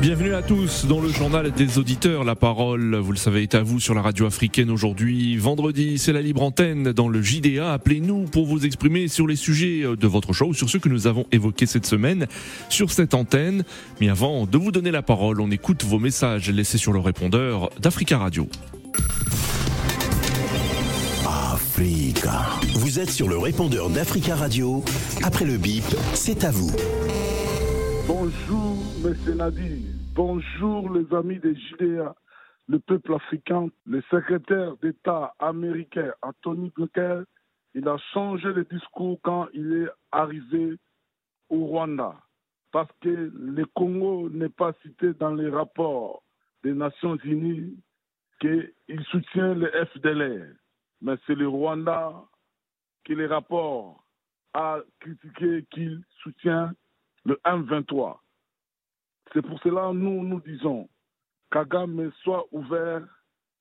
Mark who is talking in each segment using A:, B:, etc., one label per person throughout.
A: Bienvenue à tous dans le journal des auditeurs. La parole, vous le savez, est à vous sur la radio africaine aujourd'hui. Vendredi, c'est la libre antenne dans le JDA. Appelez-nous pour vous exprimer sur les sujets de votre show ou sur ceux que nous avons évoqués cette semaine sur cette antenne. Mais avant de vous donner la parole, on écoute vos messages laissés sur le répondeur d'Africa Radio.
B: Africa. Vous êtes sur le répondeur d'Africa Radio. Après le bip, c'est à vous.
C: Bonjour, M. Nadir. Bonjour, les amis des JDA. Le peuple africain, le secrétaire d'État américain Anthony Blinken, il a changé de discours quand il est arrivé au Rwanda. Parce que le Congo n'est pas cité dans les rapports des Nations Unies qu'il soutient le FDLR mais c'est le Rwanda qui les rapports a critiqué qu'il soutient le M23. C'est pour cela que nous nous disons Kagame soit ouvert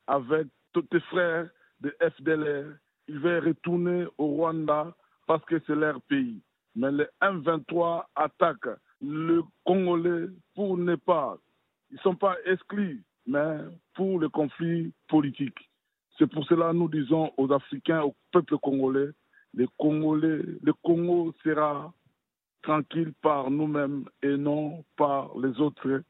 C: avec tous tes frères de FDLR. Il va retourner au Rwanda parce que c'est leur pays. Mais le M23 attaque le Congolais pour ne pas. Ils ne sont pas exclus, mais pour le conflit politique. C'est pour cela que nous disons aux Africains, au peuple congolais, les Congolais, le Congo sera tranquille par nous-mêmes et non par les autres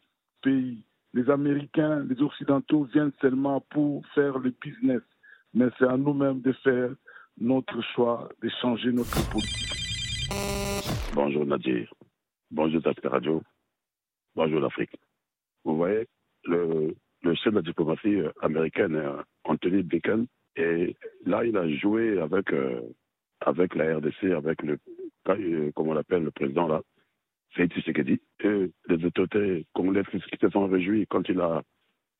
C: pays. Les Américains, les Occidentaux viennent seulement pour faire le business, mais c'est à nous-mêmes de faire notre choix, de changer notre politique.
D: Bonjour Nadir, bonjour Afrique Radio, bonjour l'Afrique. Vous voyez, le, le chef de la diplomatie euh, américaine, euh, Anthony Blinken, et là, il a joué avec, euh, avec la RDC, avec le, comment on l'appelle, le président là, Félix Tshisekedi, et les autorités congolaises qui se sont réjouies quand il a,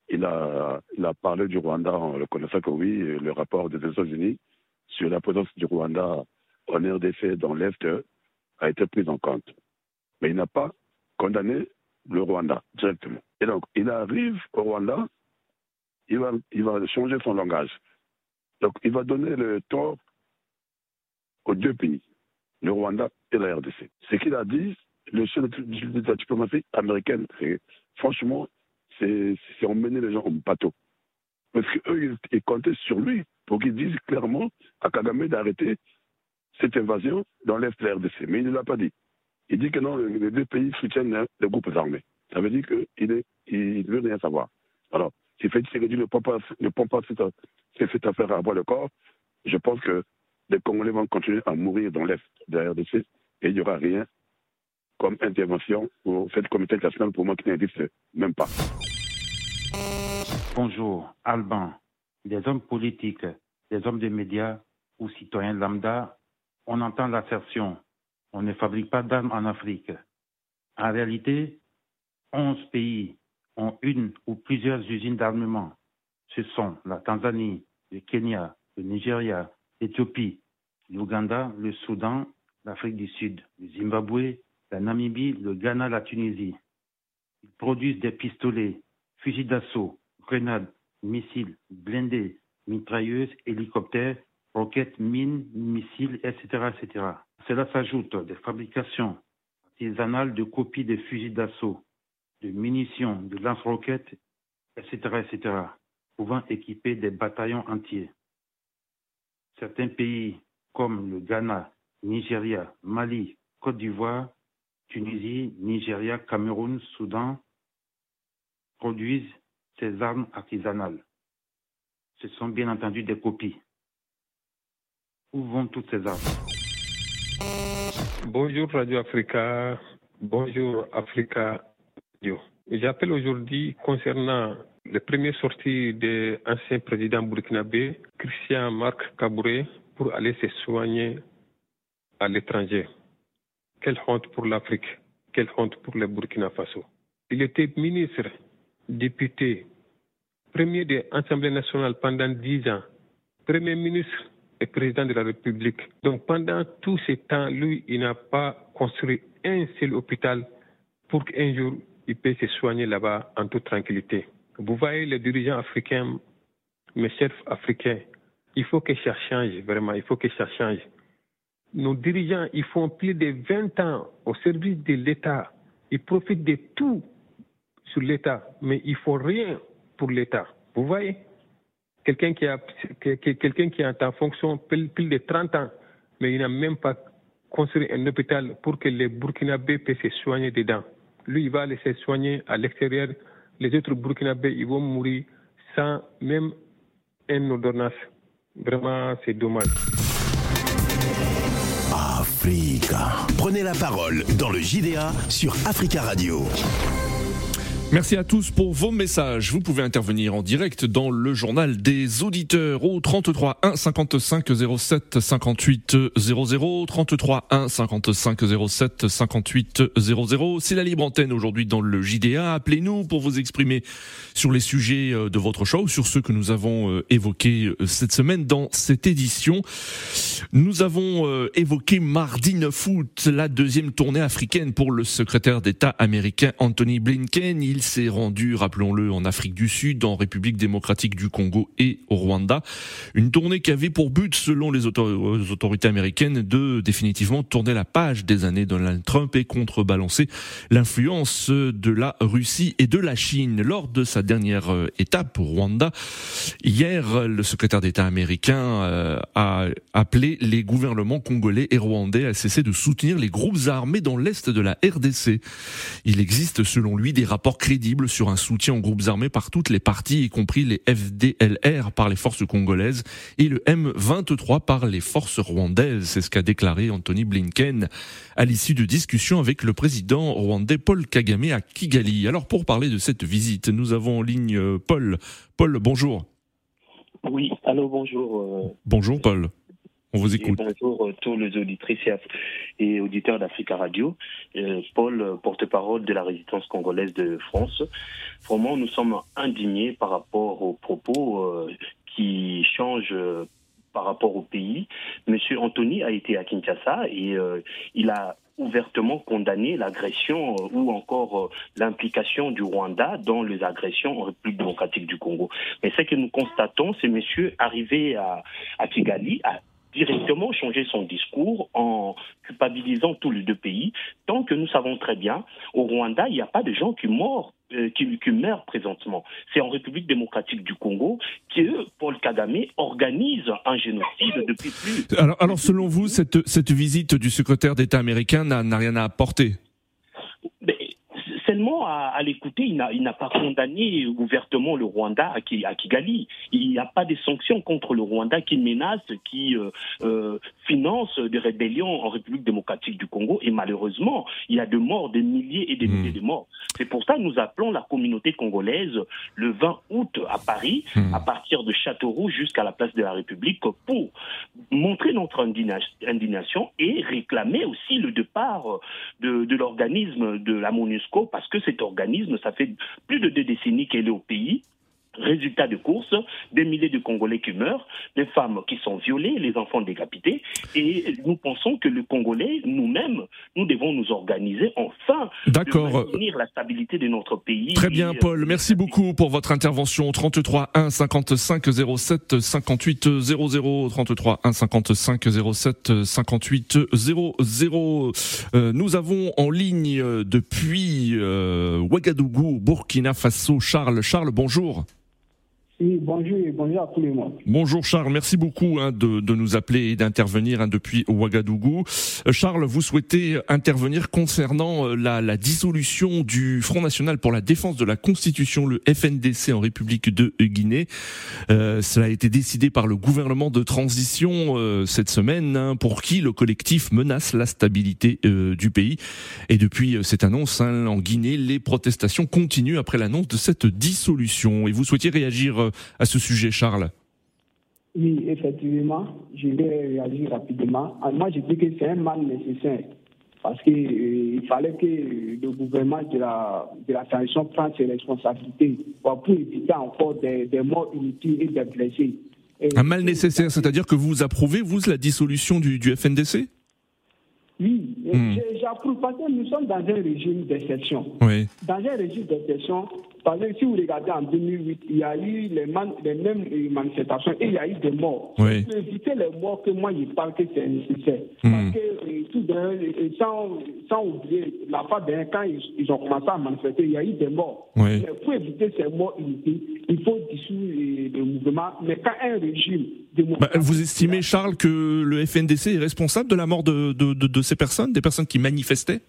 D: il a, il a parlé du Rwanda en reconnaissant que oui, le rapport des Nations Unies sur la présence du Rwanda en RDC dans l'Est a été pris en compte. Mais il n'a pas condamné le Rwanda directement. Et donc, il arrive au Rwanda, il va, il va changer son langage. Donc, il va donner le tort aux deux pays, le Rwanda et la RDC. Ce qu'il a dit, le chef de la diplomatie américaine, franchement, c'est emmener les gens au bateau. Parce qu'eux, ils, comptaient sur lui pour qu'il dise clairement à Kagame d'arrêter cette invasion dans l'Est de la RDC. Mais il ne l'a pas dit. Il dit que non, les deux pays soutiennent les groupes armés. Ça veut dire qu'il il veut rien savoir. Alors, si Félix Tshisekedi ne prend pas, ne prend pas cette, cette affaire à bois le corps, je pense que les Congolais vont continuer à mourir dans l'Est de la RDC et il n'y aura rien comme intervention au fait comité national pour moi qui n'existe même pas.
E: Bonjour, Alban. Des hommes politiques, des hommes des médias ou citoyens lambda, on entend l'assertion on ne fabrique pas d'armes en Afrique. En réalité, 11 pays ont une ou plusieurs usines d'armement. Ce sont la Tanzanie, le Kenya, le Nigeria, l'Éthiopie, l'Ouganda, le Soudan, l'Afrique du Sud, le Zimbabwe, la Namibie, le Ghana, la Tunisie. Ils produisent des pistolets, fusils d'assaut, grenades, missiles, blindés, mitrailleuses, hélicoptères, roquettes, mines, missiles, etc. etc. Cela s'ajoute des fabrications artisanales de copies de fusils d'assaut, de munitions, de lance-roquettes, etc., etc., pouvant équiper des bataillons entiers. Certains pays comme le Ghana, Nigeria, Mali, Côte d'Ivoire, Tunisie, Nigeria, Cameroun, Soudan produisent ces armes artisanales. Ce sont bien entendu des copies. Où vont toutes ces armes?
F: Bonjour Radio Africa, bonjour Africa Radio. J'appelle aujourd'hui concernant les premières sorties de l'ancien président burkinabé, Christian Marc Kabouré, pour aller se soigner à l'étranger. Quelle honte pour l'Afrique, quelle honte pour le Burkina Faso. Il était ministre, député, premier de l'Assemblée nationale pendant dix ans, premier ministre président de la République. Donc pendant tout ce temps, lui, il n'a pas construit un seul hôpital pour qu'un jour il puisse se soigner là-bas en toute tranquillité. Vous voyez les dirigeants africains, mes chefs africains, il faut que ça change, vraiment, il faut que ça change. Nos dirigeants, ils font plus de 20 ans au service de l'État. Ils profitent de tout sur l'État, mais il faut rien pour l'État. Vous voyez Quelqu'un qui, a, quelqu'un qui est en fonction plus, de 30 ans, mais il n'a même pas construit un hôpital pour que les Burkinabés puissent se soigner dedans. Lui, il va se soigner à l'extérieur. Les autres Burkinabés, ils vont mourir sans même une ordonnance. Vraiment, c'est dommage.
B: Africa. Prenez la parole dans le JDA sur Africa Radio.
A: Merci à tous pour vos messages. Vous pouvez intervenir en direct dans le journal des auditeurs au 33 1 55 07 58 00 33 1 55 07 58 00. C'est la libre antenne aujourd'hui dans le JDA. Appelez-nous pour vous exprimer sur les sujets euh, de votre ou sur ceux que nous avons euh, évoqués euh, cette semaine dans cette édition. Nous avons évoqué mardi 9 août la deuxième tournée africaine pour le secrétaire d'État américain Anthony Blinken. S'est rendu, rappelons-le, en Afrique du Sud, en République démocratique du Congo et au Rwanda. Une tournée qui avait pour but, selon les, autorités américaines, de définitivement tourner la page des années Donald Trump et contrebalancer l'influence de la Russie et de la Chine. Lors de sa dernière euh, étape au Rwanda, hier, le secrétaire d'État américain euh, a appelé les gouvernements congolais et rwandais à cesser de soutenir les groupes armés dans l'est de la RDC. Il existe, selon lui, des rapports crédible sur un soutien aux groupes armés par toutes les parties, y compris les FDLR par les forces congolaises et le M23 par les forces rwandaises. C'est ce qu'a déclaré Anthony Blinken à l'issue de discussions avec le président rwandais Paul Kagame à Kigali. Alors pour parler de cette visite, nous avons en ligne euh, Paul. Paul, bonjour.
G: Oui, allô, bonjour. Euh,
A: bonjour Paul. On vous écoute.
G: bonjour euh, tous les auditrices et auditeurs d'Africa Radio. Euh, Paul, euh, porte-parole de la résistance congolaise de France. Vraiment, nous sommes indignés par rapport aux propos qui changent par rapport au pays. Monsieur Anthony a été à Kinshasa et il a ouvertement condamné l'agression ou encore l'implication du Rwanda dans les agressions en République démocratique du Congo. Mais ce que nous constatons, c'est monsieur arrivé à, à Kigali, à directement changer son discours en culpabilisant tous les deux pays, tant que nous savons très bien, au Rwanda, il n'y a pas de gens qui meurent euh, qui, présentement. C'est en République démocratique du Congo que Paul Kagame organise un génocide depuis plus.
A: Alors, alors selon vous, cette visite du secrétaire d'État américain n'a rien à apporter?
G: À, l'écouter, il n'a pas condamné ouvertement le Rwanda à, Kigali. Il n'y a pas de sanctions contre le Rwanda qui menace, qui euh, euh, finance des rébellions en République démocratique du Congo. Et malheureusement, il y a des morts, des milliers et des milliers hmm. de morts. C'est pour ça que nous appelons la communauté congolaise le 20 août à Paris, hmm. à partir de Châteauroux jusqu'à la place de la République, pour montrer notre indignation et réclamer aussi le départ de, de l'organisme de la MONUSCO parce que cet organisme, ça fait plus de deux décennies qu'elle est au pays. Résultat de course, des milliers de Congolais qui meurent, des femmes qui sont violées, les enfants décapités. Et nous pensons que le Congolais, nous-mêmes, nous devons nous organiser enfin
A: pour
G: maintenir la stabilité de notre pays.
A: Très bien, Paul. Merci beaucoup pour votre intervention. 33 1 55 07 58 00 33 1 55 07 58 00. nous avons en ligne euh, depuis euh, Ouagadougou, Burkina Faso, Charles. Charles, bonjour
H: bonjour bonjour à.
A: Bonjour Charles, merci beaucoup hein, de, de, nous appeler et d'intervenir hein, depuis Ouagadougou. Euh, Charles, vous souhaitez intervenir concernant euh, la, la, dissolution du Front National pour la défense de la Constitution, le FNDC en République de Guinée. Euh, cela a été décidé par le gouvernement de transition euh, cette semaine, hein, pour qui le collectif menace la stabilité du pays. Et depuis cette annonce hein, en Guinée, les protestations continuent après l'annonce de cette dissolution. Et vous souhaitiez réagir à ce sujet, Charles
H: Oui, effectivement, je vais réagir rapidement. Ah, moi, je dis que c'est un mal nécessaire parce qu'il euh, fallait que le gouvernement de la, de la transition prenne ses responsabilités pour éviter encore des, morts inutiles et des blessés.
A: un mal nécessaire, c'est-à-dire que vous approuvez, vous, la dissolution du, du FNDC
H: Oui,
A: Hmm.
H: j'approuve parce que nous sommes dans un régime d'exception.
A: Oui.
H: Dans un régime d'exception, parce que si vous regardez en 2008, il y a eu les, man- les mêmes euh, manifestations et il y a eu des morts.
A: Oui.
H: Pour éviter les morts que moi je parle que c'est nécessaire.
A: Hmm.
H: Parce que euh, tout d'un, euh, sans, sans oublier la fois dernière, quand ils, ils ont commencé à manifester, il y a eu des morts.
A: Oui.
H: Mais pour éviter ces morts inutiles, il faut dissoudre le mouvement. Mais quand un régime
A: Bah, vous estimez, Charles, que le FNDC est responsable de la mort de, de, de- de ces personnes, des personnes qui manifestaient?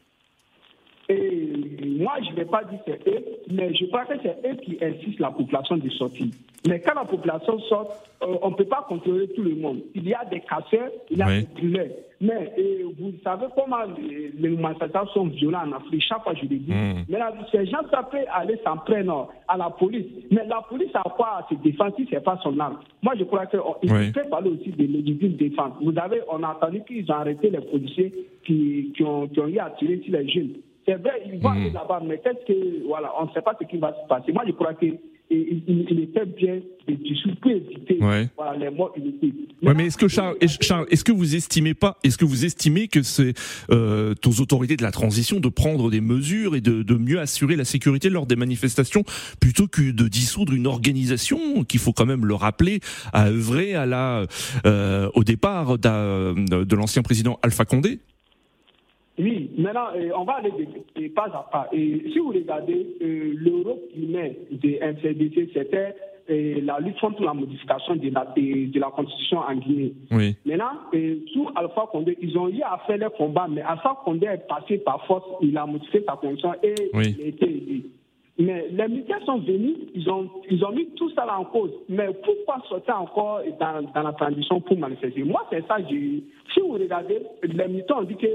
H: Je ne vais pas dire c'est eux, mais je crois que c'est eux qui insistent la population de sortir. Mais quand la population sort, euh, on ne peut pas contrôler tout le monde. Il y a des casseurs, il y a
A: Oui.
H: des brûleurs. Mais euh, vous savez comment les, les manifestations sont violentes en Afrique, chaque fois je le dis.
A: Mm.
H: Mais là, ces gens ça peut aller s'en prendre à la police. Mais la police a quoi à se défendre si ce n'est pas son arme? Moi, je crois qu'il
A: Oui.
H: peut parler aussi de légitime défense. Vous avez, on a entendu qu'ils ont arrêté les policiers qui, qui, ont, qui ont eu à tirer sur les jeunes. C'est vrai, vont
A: Mm.
H: aller là-bas, mais qu'est-ce que. Voilà, on ne sait pas ce qui va se passer. Moi, je crois qu'il il, il, il était bien de dissoudre pour éviter
A: Ouais.
H: voilà, les morts inutiles.
A: Ouais, mais est-ce que Charles, est- Charles, est-ce que vous estimez pas, est-ce que vous estimez que c'est euh, aux autorités de la transition de prendre des mesures et de, de mieux assurer la sécurité lors des manifestations plutôt que de dissoudre une organisation qu'il faut quand même le rappeler a œuvré à la euh, au départ de l'ancien président Alpha Condé?
H: Oui, maintenant, euh, on va aller de, de pas à pas. Et si vous regardez, euh, l'Europe met des MCDC, c'était euh, la lutte contre la modification de la, de, la constitution en Guinée.
A: Oui.
H: Maintenant, euh, sous Alpha Condé, ils ont eu à faire les combats, mais Alpha Condé est passé par force, il a modifié sa constitution et
A: Oui.
H: il a été élu. Mais les militaires sont venus, ils ont, ils ont mis tout ça là en cause. Mais pourquoi sortir encore dans, dans la transition pour manifester? Moi, c'est ça. j'ai- Si vous regardez, les militaires ont dit que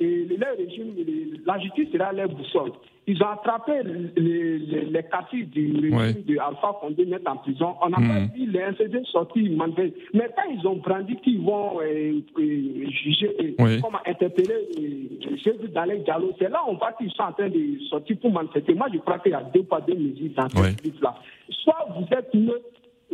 H: euh, leur régime, le- la justice sera leur boussole. Ils ont attrapé les, les, les quartiers du régime
A: Ouais.
H: de Alpha Condé mettre en prison. On n'a
A: Mhm.
H: pas vu les NCD sortir manifester. Mais quand ils ont brandi qu'ils vont euh, euh, juger, et
A: Ouais.
H: comment interpeller euh, dans les dialogues, c'est là on voit qu'ils sont en train de sortir pour manifester. Moi, je crois qu'il y a deux pas deux mesures dans
A: Ouais.
H: cette lutte-là. Soit vous êtes neutre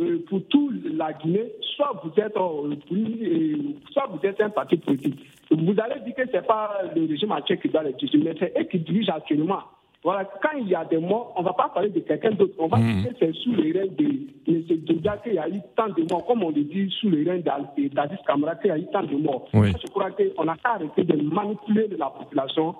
H: euh, pour toute la Guinée, soit vous êtes euh, euh, soit vous êtes un parti politique. Vous allez dire que c'est pas le régime actuel qui doit les diriger, mais c'est eux qui dirigent actuellement. Voilà, quand il y a des morts, on ne va pas parler de quelqu'un d'autre. On va
A: Mhm.
H: dire que c'est sous le règne de M. Douda qu'il y a eu tant de morts, comme on le dit sous le règne d'Al- d'Aziz Kamara qu'il y a eu tant de morts.
A: Oui.
H: Je crois qu'on n'a qu'à arrêter de manipuler la population,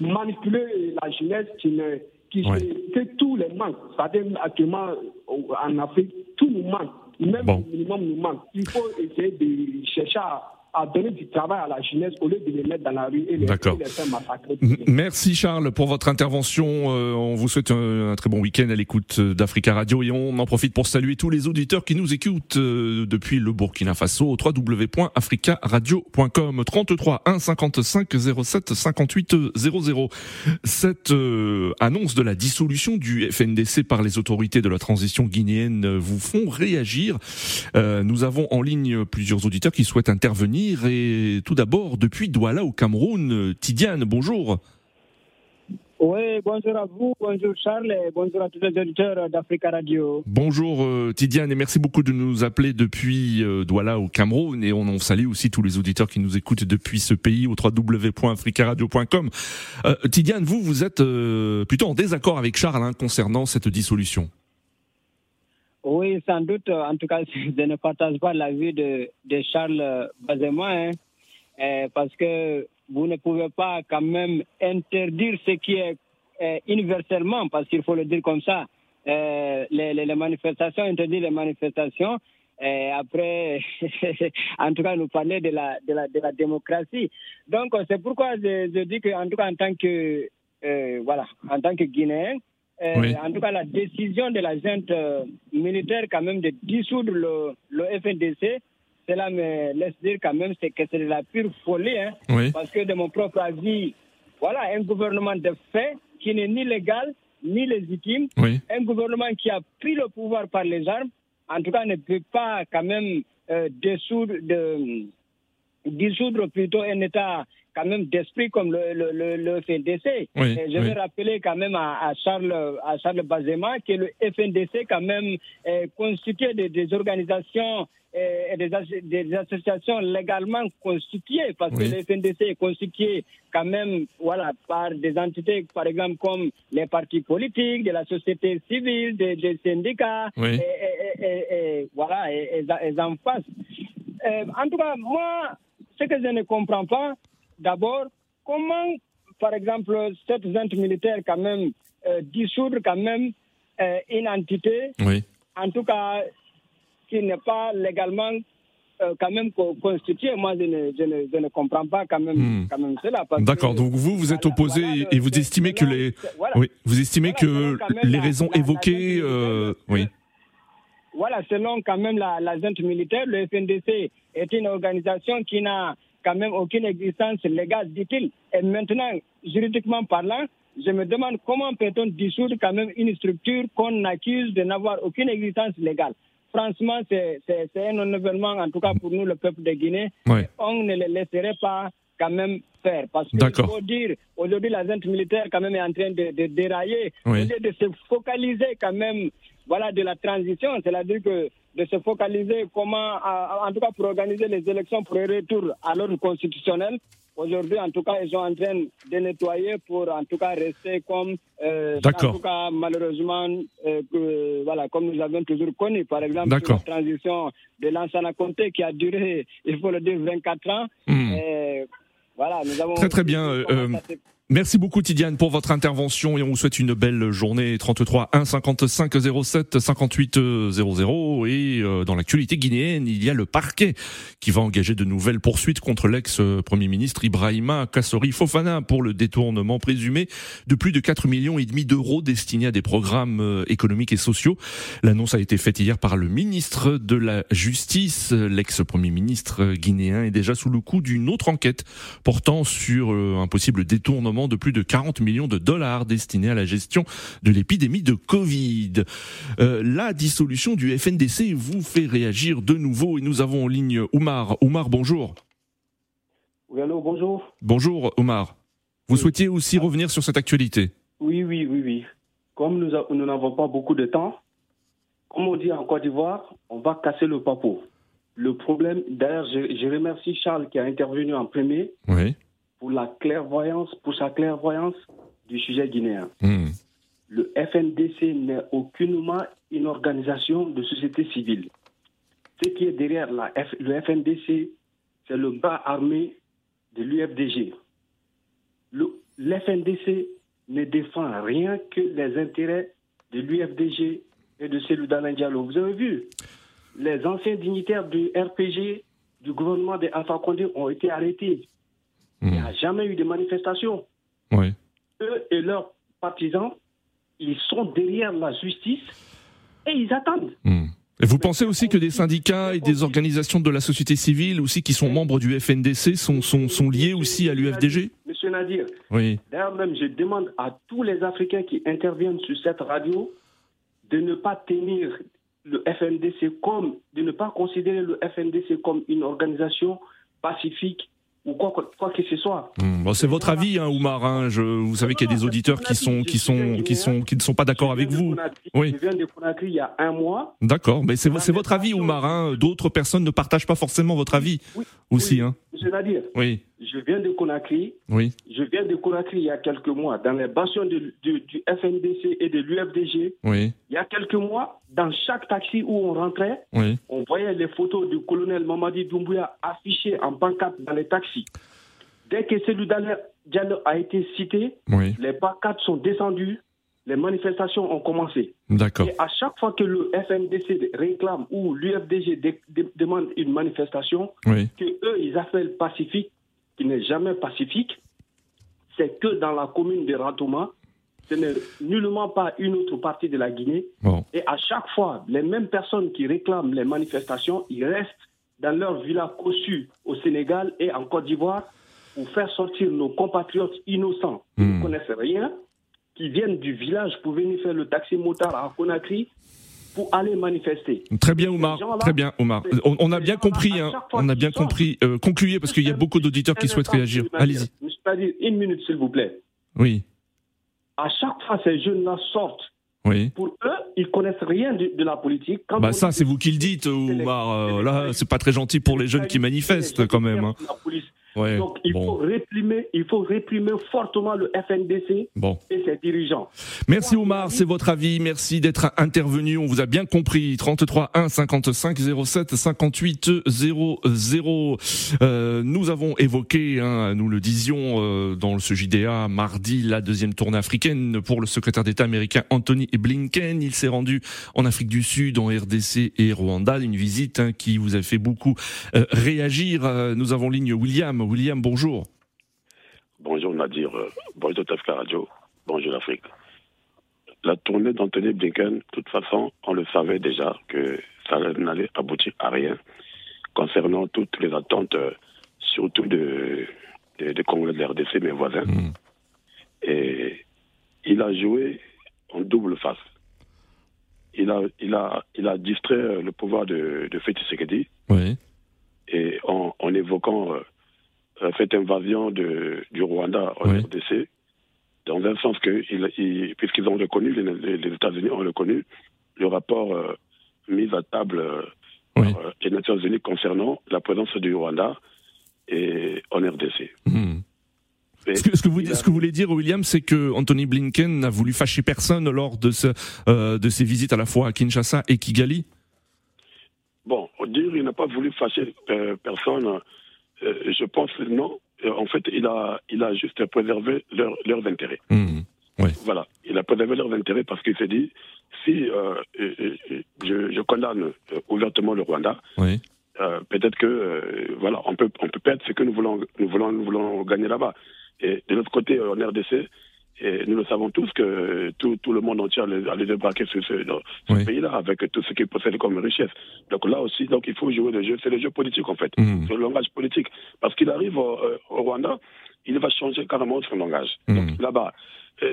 H: manipuler la jeunesse qui ne qui se- que tous les manques. C'est-à-dire actuellement en Afrique, tout nous manque. Même
A: Bon.
H: le minimum nous manque. Il faut essayer de chercher à, à donner du travail à la jeunesse au lieu de les mettre dans la rue et les, les faire massacrer.
A: Merci Charles pour votre intervention. Euh, on vous souhaite un, un très bon week-end à l'écoute d'Africa Radio et on en profite pour saluer tous les auditeurs qui nous écoutent euh, depuis le Burkina Faso au www.africaradio.com 33 1 55 07 58 00. Cette euh, annonce de la dissolution du FNDC par les autorités de la transition guinéenne euh, vous font réagir. Euh, nous avons en ligne plusieurs auditeurs qui souhaitent intervenir et tout d'abord depuis Douala au Cameroun, Tidiane, bonjour.
I: Oui, bonjour à vous, bonjour Charles et bonjour à tous les auditeurs d'Africa Radio.
A: Bonjour euh, Tidiane et merci beaucoup de nous appeler depuis euh, Douala au Cameroun et on, on salue aussi tous les auditeurs qui nous écoutent depuis ce pays au www.africaradio.com. Euh, Tidiane, vous, vous êtes euh, plutôt en désaccord avec Charles hein, concernant cette dissolution.
I: Oui, sans doute, en tout cas, je ne partage pas l'avis de, Charles Bazema, hein, euh, parce que vous ne pouvez pas quand même interdire ce qui est euh, universellement, parce qu'il faut le dire comme ça, euh, les, manifestations, interdire les manifestations, et après, en tout cas, nous parler de la, de la, de la démocratie. Donc, c'est pourquoi je, dis qu'en tout cas, en tant que, voilà, en tant que Guinéen,
A: Oui.
I: en tout cas, la décision de la junte euh, militaire, quand même, de dissoudre le, le FNDC, cela me laisse dire quand même c'est que c'est de la pure folie. Hein,
A: Oui.
I: Parce que, de mon propre avis, voilà, un gouvernement de fait qui n'est ni légal ni légitime,
A: Oui.
I: un gouvernement qui a pris le pouvoir par les armes, en tout cas, ne peut pas quand même euh, dissoudre, de, dissoudre plutôt un État quand même d'esprit comme le, le, le, FNDC. je vais rappeler quand même à, Charles, à Charles Bazema que le FNDC quand même est constitué de, des organisations et des, des, associations légalement constituées, parce que le FNDC est constitué quand même voilà, par des entités, par exemple, comme les partis politiques, de la société civile, des, syndicats, et, et, voilà, et, en face. Euh, en tout cas, moi, ce que je ne comprends pas, d'abord, comment, par exemple, cette junte militaire, quand même, euh, dissoudre quand même euh, une entité, en tout cas, qui n'est pas légalement euh, quand même constituée. Moi, je ne, je, ne, je ne, comprends pas quand même, hmm. quand même cela.
A: D'accord. Donc vous, vous êtes opposé et vous estimez que les, oui, vous estimez que les raisons évoquées, oui.
I: Voilà, selon quand même la, la junte militaire, le FNDC est une organisation qui n'a quand même aucune existence légale, dit-il. Et maintenant, juridiquement parlant, je me demande comment peut-on dissoudre quand même une structure qu'on accuse de n'avoir aucune existence légale. Franchement, c'est un événement, en tout cas pour nous, le peuple de Guinée. On ne le laisserait pas quand même faire. Parce qu'il faut dire, aujourd'hui, la junte militaire quand même est en train de, dérailler, de se focaliser quand même voilà, de la transition, c'est-à-dire que de se focaliser comment, en tout cas pour organiser les élections pour un retour à l'ordre constitutionnel. Aujourd'hui, en tout cas, ils sont en train de nettoyer pour, en tout cas, rester comme, euh, en tout cas, malheureusement, euh, voilà, comme nous avons toujours connu, par exemple, la transition de l'Ansana Conté qui a duré, il faut le dire, 24 ans. Hmm. voilà, nous avons
A: très très bien. Merci beaucoup Tidiane pour votre intervention et on vous souhaite une belle journée 33 1 55 07 58 00 et euh, dans l'actualité guinéenne il y a le parquet qui va engager de nouvelles poursuites contre l'ex-premier ministre Ibrahima Kassori Fofana pour le détournement présumé de plus de 4 millions et demi d'euros destinés à des programmes euh, économiques et sociaux. L'annonce a été faite hier par le ministre de la Justice. L'ex-premier ministre guinéen est déjà sous le coup d'une autre enquête portant sur euh, un possible détournement de plus de 40 millions de dollars destinés à la gestion de l'épidémie de Covid. Euh, la dissolution du FNDC vous fait réagir de nouveau et nous avons en ligne Oumar. Oumar, bonjour.
J: Oui, allô, bonjour.
A: Bonjour Oumar. Vous souhaitiez aussi revenir sur cette actualité?
J: Oui, oui, oui, oui. Comme nous n'avons pas beaucoup de temps, comme on dit en Côte d'Ivoire, on va casser le papeau. Le problème, d'ailleurs, je, je, remercie Charles qui a intervenu en premier.
A: Oui
J: pour la clairvoyance, pour sa clairvoyance du sujet guinéen. Hmm. Le FNDC n'est aucunement une organisation de société civile. Ce qui est derrière la le FNDC, c'est le bas armé de l'UFDG. L'FNDC ne défend rien que les intérêts de l'UFDG et de celui d'Alain Diallo. Vous avez vu, les anciens dignitaires du RPG, du gouvernement de Alpha Condé ont été arrêtés. Jamais eu de manifestation.
A: Oui.
J: Eux et leurs partisans, ils sont derrière la justice et ils attendent.
A: Hmm. Et vous pensez aussi que des syndicats et des organisations de la société civile aussi qui sont membres du FNDC sont, sont, sont liés aussi à l'UFDG
J: Monsieur Nadir,
A: oui.
J: d'ailleurs même je demande à tous les Africains qui interviennent sur cette radio de ne pas tenir le FNDC comme, de ne pas considérer le FNDC comme une organisation pacifique ou quoi, quoi, que ce soit.
A: Hmm, bon, c'est votre avis, hein, Oumar. Hein, je, vous savez qu'il y a des auditeurs qui sont, qui sont, qui sont, qui ne sont pas d'accord avec vous.
J: Oui. Je viens de Conakry il y a un mois.
A: D'accord, mais c'est votre avis, Oumar. Hein. D'autres personnes ne partagent pas forcément votre avis
J: oui,
A: aussi. Hein.
J: C'est-à-dire,
A: oui.
J: je viens de Conakry.
A: Oui.
J: Je viens de Conakry il y a quelques mois dans les bastions du, du FNDC et de l'UFDG.
A: Oui.
J: Il y a quelques mois, dans chaque taxi où on rentrait,
A: oui.
J: on voyait les photos du colonel Mamadi Doumbouya affichées en pancarte dans les taxis. Dès que celui Diallo a été cité, les pancartes sont descendues, les manifestations ont commencé.
A: D'accord.
J: Et à chaque fois que le FNDC réclame ou l'UFDG demande une manifestation, que eux ils appellent pacifique, qui n'est jamais pacifique, c'est que dans la commune de Ratouma, ce n'est nullement pas une autre partie de la Guinée. Et à chaque fois, les mêmes personnes qui réclament les manifestations, ils restent dans leur villa cossu au Sénégal et en Côte d'Ivoire pour faire sortir nos compatriotes innocents qui ne hmm. connaissent rien, qui viennent du village pour venir faire le taxi motard à Conakry pour aller manifester.
A: Très bien, Oumar. Très bien, Oumar. On, a bien compris. Hein, on a bien compris. Euh, concluez parce qu'il y a beaucoup d'auditeurs qui souhaitent réagir. Allez-y.
J: Une minute, s'il vous plaît.
A: Oui.
J: À chaque fois, ces jeunes-là sortent.
A: Oui.
J: Pour eux, ils connaissent rien de, la politique.
A: Quand bah ça, c'est vous qui le dites, Oumar. Euh, là, c'est pas très gentil pour les jeunes qui manifestent, quand même. Hein.
J: Donc il faut réprimer, il faut réprimer fortement le FNDC et ses dirigeants.
A: Merci Omar, c'est votre avis. Merci d'être intervenu. On vous a bien compris. 33 1 55 07 58 00. Euh, nous avons évoqué, hein, nous le disions euh, dans ce JDA mardi, la deuxième tournée africaine pour le secrétaire d'État américain Anthony Blinken. Il s'est rendu en Afrique du Sud, en RDC et Rwanda. Une visite hein, qui vous a fait beaucoup euh, réagir. Euh, nous avons ligne William. William, bonjour.
D: Bonjour Nadir, bonjour Tafka Radio, bonjour l'Afrique. La tournée d'Anthony Blinken, de toute façon, on le savait déjà que ça n'allait aboutir à rien concernant toutes les attentes, euh, surtout de, Congolais de la RDC, mes voisins. Hmm. Et il a joué en double face. Il a, il a, il a distrait euh, le pouvoir de, de Feti Sekedi.
A: Oui.
D: Et en, en évoquant euh, cette invasion de, du Rwanda en RDC, dans un sens que, il, puisqu'ils ont reconnu, les, États-Unis ont reconnu le rapport euh, mis à table euh, par les Nations Unies concernant la présence du Rwanda et en RDC.
A: Hmm. Ce que, ce, que vous, ce que vous voulez dire, William, c'est que Anthony Blinken n'a voulu fâcher personne lors de, ce, de ses visites à la fois à Kinshasa et Kigali?
D: Bon, dire il n'a pas voulu fâcher personne, euh, je pense non. Euh, en fait, il a, il a juste préservé leur, leurs intérêts.
A: Mmh.
D: Voilà, il a préservé leurs intérêts parce qu'il s'est dit si euh, je, je, condamne ouvertement le Rwanda,
A: oui.
D: peut-être que voilà, on peut, on peut perdre ce que nous voulons, nous voulons, nous voulons gagner là-bas. Et de l'autre côté, en RDC, et nous le savons tous que tout, tout le monde entier allait débarquer sur ce, ce pays-là avec tout ce qu'il possède comme richesse. Donc là aussi, donc il faut jouer le jeu. C'est le jeu politique en fait.
A: Mmh.
D: C'est le langage politique. Parce qu'il arrive au, euh, au, Rwanda, il va changer carrément son langage. Mmh. Donc là-bas,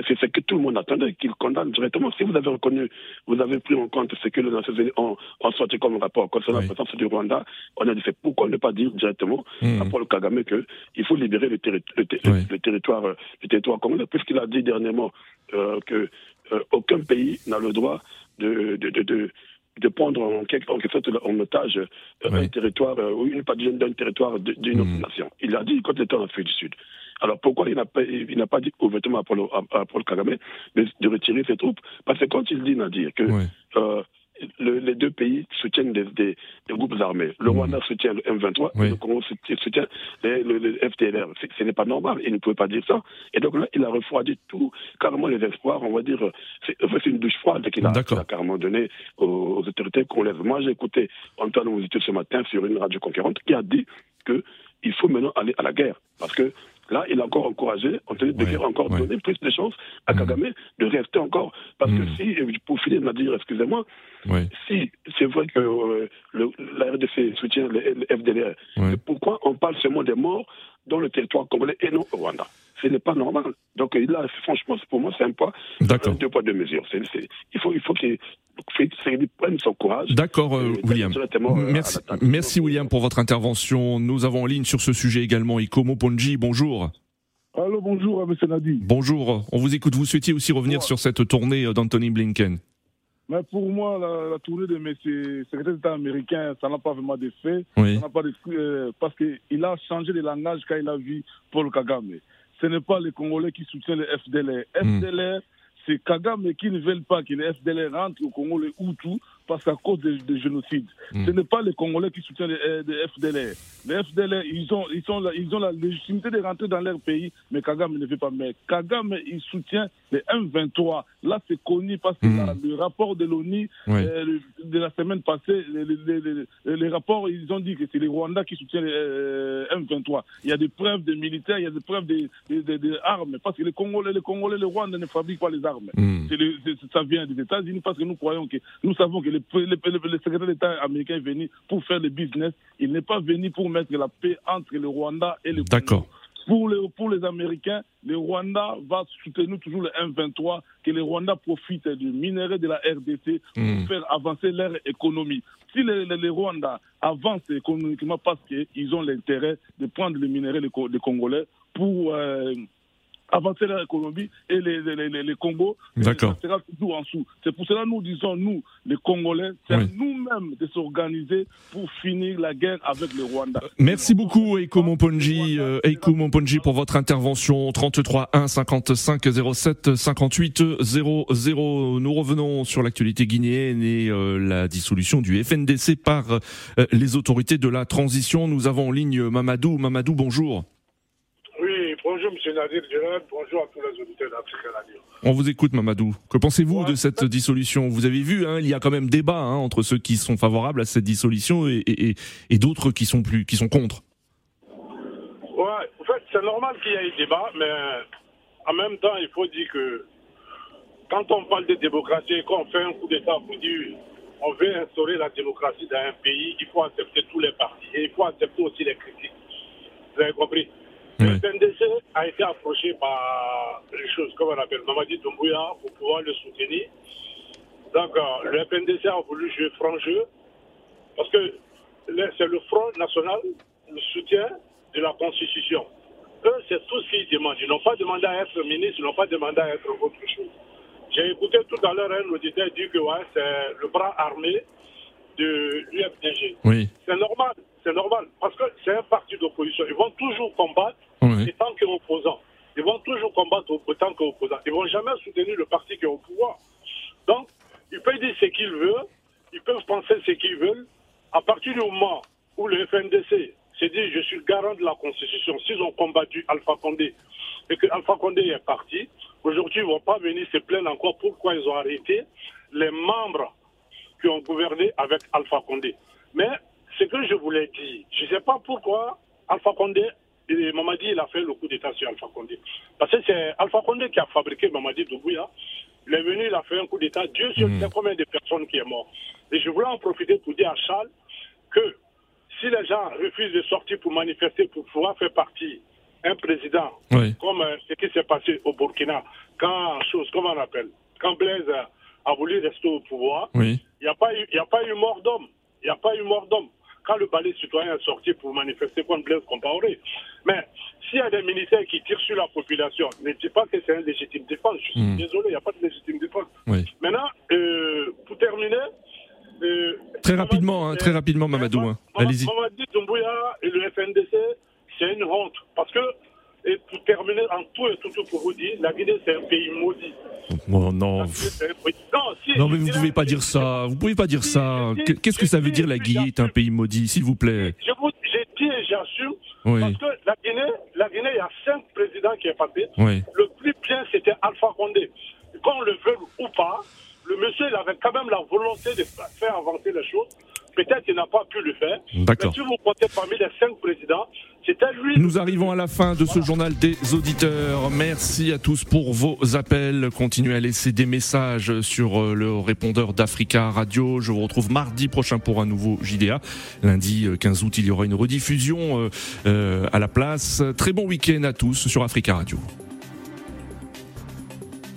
D: c'est ce que tout le monde attendait, qu'il condamne directement. Si vous avez reconnu, vous avez pris en compte ce que les Nations Unies ont, sorti comme rapport concernant la présence du Rwanda, on a dit pourquoi ne pas dire directement mmh. à Paul Kagame qu'il faut libérer le, le, territoire, euh, le territoire congolais, puisqu'il a dit dernièrement euh, que euh, aucun pays n'a le droit de, de, de, de prendre en quelque, en quelque sorte en otage un territoire ou une partie d'un territoire d'une autre mmh. nation. Il a dit quand il était en Afrique du Sud. Alors pourquoi il n'a pas, il n'a pas dit ouvertement à Paul, à, Paul Kagame de, de, retirer ses troupes? Parce que quand il dit, Nadir, que euh, le, les deux pays soutiennent des, des, des groupes armés. Le mmh. Rwanda soutient le M23, oui. le Congo soutient les, le, le, FDLR. Ce n'est pas normal, il ne pouvait pas dire ça. Et donc là, il a refroidi tout, carrément les espoirs, on va dire, c'est une douche froide qu'il a, a, carrément donné aux, aux autorités congolaises. Moi, j'ai écouté Antoine Mouzito ce matin sur une radio concurrente qui a dit qu'il faut maintenant aller à la guerre. Parce que Là, il a encore encouragé, on de ouais, encore ouais. donner plus de chance à mmh. Kagame de rester encore. Parce mmh. que si, pour finir de dire, excusez-moi,
A: ouais.
D: si c'est vrai que euh, le, la RDC soutient le, le FDLR, pourquoi on parle seulement des morts dans le territoire congolais et non au Rwanda? Ce n'est pas normal. Donc là, franchement, pour moi, c'est un pas deux poids, deux mesures. C est, c est, il faut, il faut qu'il prenne son courage.
A: D'accord, euh, William.
D: Euh,
A: merci, merci William pour votre intervention. Nous avons en ligne sur ce sujet également Ikomo Ponji. Bonjour.
C: Allô, bonjour, M. Nadi.
A: Bonjour. On vous écoute. Vous souhaitiez aussi revenir ouais. sur cette tournée euh, d'Anthony Blinken.
C: Mais pour moi, la, la tournée de M. secrétaire d'État américain, ça n'a pas vraiment d'effet.
A: Oui.
C: Ça n'a pas de, euh, parce qu'il a changé de langage quand il a vu Paul Kagame ce n'est pas les Congolais qui soutiennent le FDLR. FDLR, c'est Kagame qui ne veulent pas que les FDLR rentrent au Congo, les Hutus, parce qu'à cause des de génocides. Mm. Ce n'est pas les Congolais qui soutiennent les, les, FDLR. Les FDLR, ils ont, ils, sont, ils ont la légitimité de rentrer dans leur pays, mais Kagame ne veut pas. Mais Kagame, il soutient les M23. Là, c'est connu parce que mm. le rapport de l'ONU
A: oui.
C: euh, de la semaine passée, les, les, les, rapports, ils ont dit que c'est les Rwandais qui soutiennent les euh, M23. Il y a des preuves de militaires, il y a des preuves des de, de, de, armes, parce que les Congolais, les Congolais, les Rwandais ne fabriquent pas les armes.
A: Mm.
C: ça vient des États-Unis parce que nous croyons que nous savons que le secrétaire d'État américain est venu pour faire le business. Il n'est pas venu pour mettre la paix entre le Rwanda et le
A: D'accord.
C: Pour les, pour les Américains, le Rwanda va soutenir toujours le M23, que le Rwanda profite du minerai de la RDC pour hmm. faire avancer leur économie. Si les, les, Rwanda avancent économiquement parce qu'ils ont l'intérêt de prendre le minerai des Congolais pour... Euh, avancer leur économie et les, les, les, les Congos, ça sera toujours en dessous. C'est pour cela que nous disons, nous, les Congolais, c'est nous-mêmes de s'organiser pour finir la guerre avec le Rwanda.
A: Merci beaucoup, Eiko Momponji, euh, Eiko Momponji, pour votre intervention. 33 1 55 07 58 00. Nous revenons sur l'actualité guinéenne et euh, la dissolution du FNDC par euh, les autorités de la transition. Nous avons en ligne Mamadou. Mamadou, bonjour.
K: Nadir. Bonjour à tous les auditeurs d'Afrique Radio.
A: On vous écoute, Mamadou. Que pensez-vous de cette dissolution? Vous avez vu, hein, il y a quand même débat hein, entre ceux qui sont favorables à cette dissolution et, et, d'autres qui sont plus, qui sont contre.
K: Ouais, en fait, c'est normal qu'il y ait débat, mais en même temps, il faut dire que quand on parle de démocratie et qu'on fait un coup d'État pour dire on veut instaurer la démocratie dans un pays, il faut accepter tous les partis et il faut accepter aussi les critiques. Vous avez compris? A été approché par les choses, comme on appelle Mamadi Doumbouya, pour pouvoir le soutenir. Donc, euh, le PNDC a voulu jouer franc jeu, parce que c'est le Front National, le soutien de la Constitution. Eux, c'est tout ce qu'ils demandent. Ils n'ont pas demandé à être ministre, ils n'ont pas demandé à être autre chose. J'ai écouté tout à l'heure un auditeur dire que ouais, c'est le bras armé de l'UFDG.
A: Oui.
K: C'est normal, c'est normal, parce que c'est un parti d'opposition. Ils vont toujours combattre tant qu'opposants. Ils vont toujours combattre autant qu'opposants. Ils ne vont jamais soutenir le parti qui est au pouvoir. Donc, ils peuvent dire ce qu'ils veulent, ils peuvent penser ce qu'ils veulent. À partir du moment où le FNDC s'est dit je suis le garant de la Constitution, s'ils ont combattu Alpha Condé et que Alpha Condé est parti, aujourd'hui ils ne vont pas venir se plaindre encore pourquoi ils ont arrêté les membres qui ont gouverné avec Alpha Condé. Mais ce que je voulais dire, je ne sais pas pourquoi Alpha Condé et Mamadi, il a fait le coup d'État sur Alpha Condé. Parce que c'est Alpha Condé qui a fabriqué Mamadi Doumbouya. Il est venu, il a fait un coup d'État. Dieu sait mmh. combien de personnes qui sont mortes. Et je voulais en profiter pour dire à Charles que si les gens refusent de sortir pour manifester, pour pouvoir faire partie un président, comme euh, ce qui s'est passé au Burkina, quand, chose, comment on appelle, quand Blaise a voulu rester au pouvoir, il n'y a, pas eu, a pas eu mort d'homme. Il n'y a pas eu mort d'homme quand le balai citoyen est sorti pour manifester contre Blaise Compaoré. Mais s'il y a des militaires qui tirent sur la population, ne dis pas que c'est un légitime défense. Je suis hmm. désolé, il n'y a pas de légitime défense. Maintenant, euh, pour terminer.
A: Euh, très rapidement, hein, très rapidement, Mamadou. Hein. Allez-y.
K: Mamadou Doumbouya et le FNDC, c'est une honte. Parce que terminer, en tout et tout, pour vous dire, la Guinée, c'est un pays maudit.
A: non. Non, mais vous ne pouvez pas dire ça. Vous pouvez pas dire ça. Qu'est-ce que ça veut dire la Guinée est un pays maudit, s'il vous plaît?
K: Je vous, j'ai dit et j'assume. Parce que la Guinée, la Guinée, il y a cinq présidents qui est passé. Le plus bien, c'était Alpha Condé. Qu'on le veut ou pas, le monsieur, il avait quand même la volonté de faire avancer les choses. Peut-être qu'il n'a pas pu le faire.
A: D'accord.
K: Mais si vous comptez parmi les cinq présidents.
A: Nous arrivons à la fin de ce journal des auditeurs. Merci à tous pour vos appels. Continuez à laisser des messages sur euh, le répondeur d'Africa Radio. Je vous retrouve mardi prochain pour un nouveau JDA. Lundi 15 euh, août, il y aura une rediffusion euh, à la place. Très bon week-end à tous sur Africa Radio.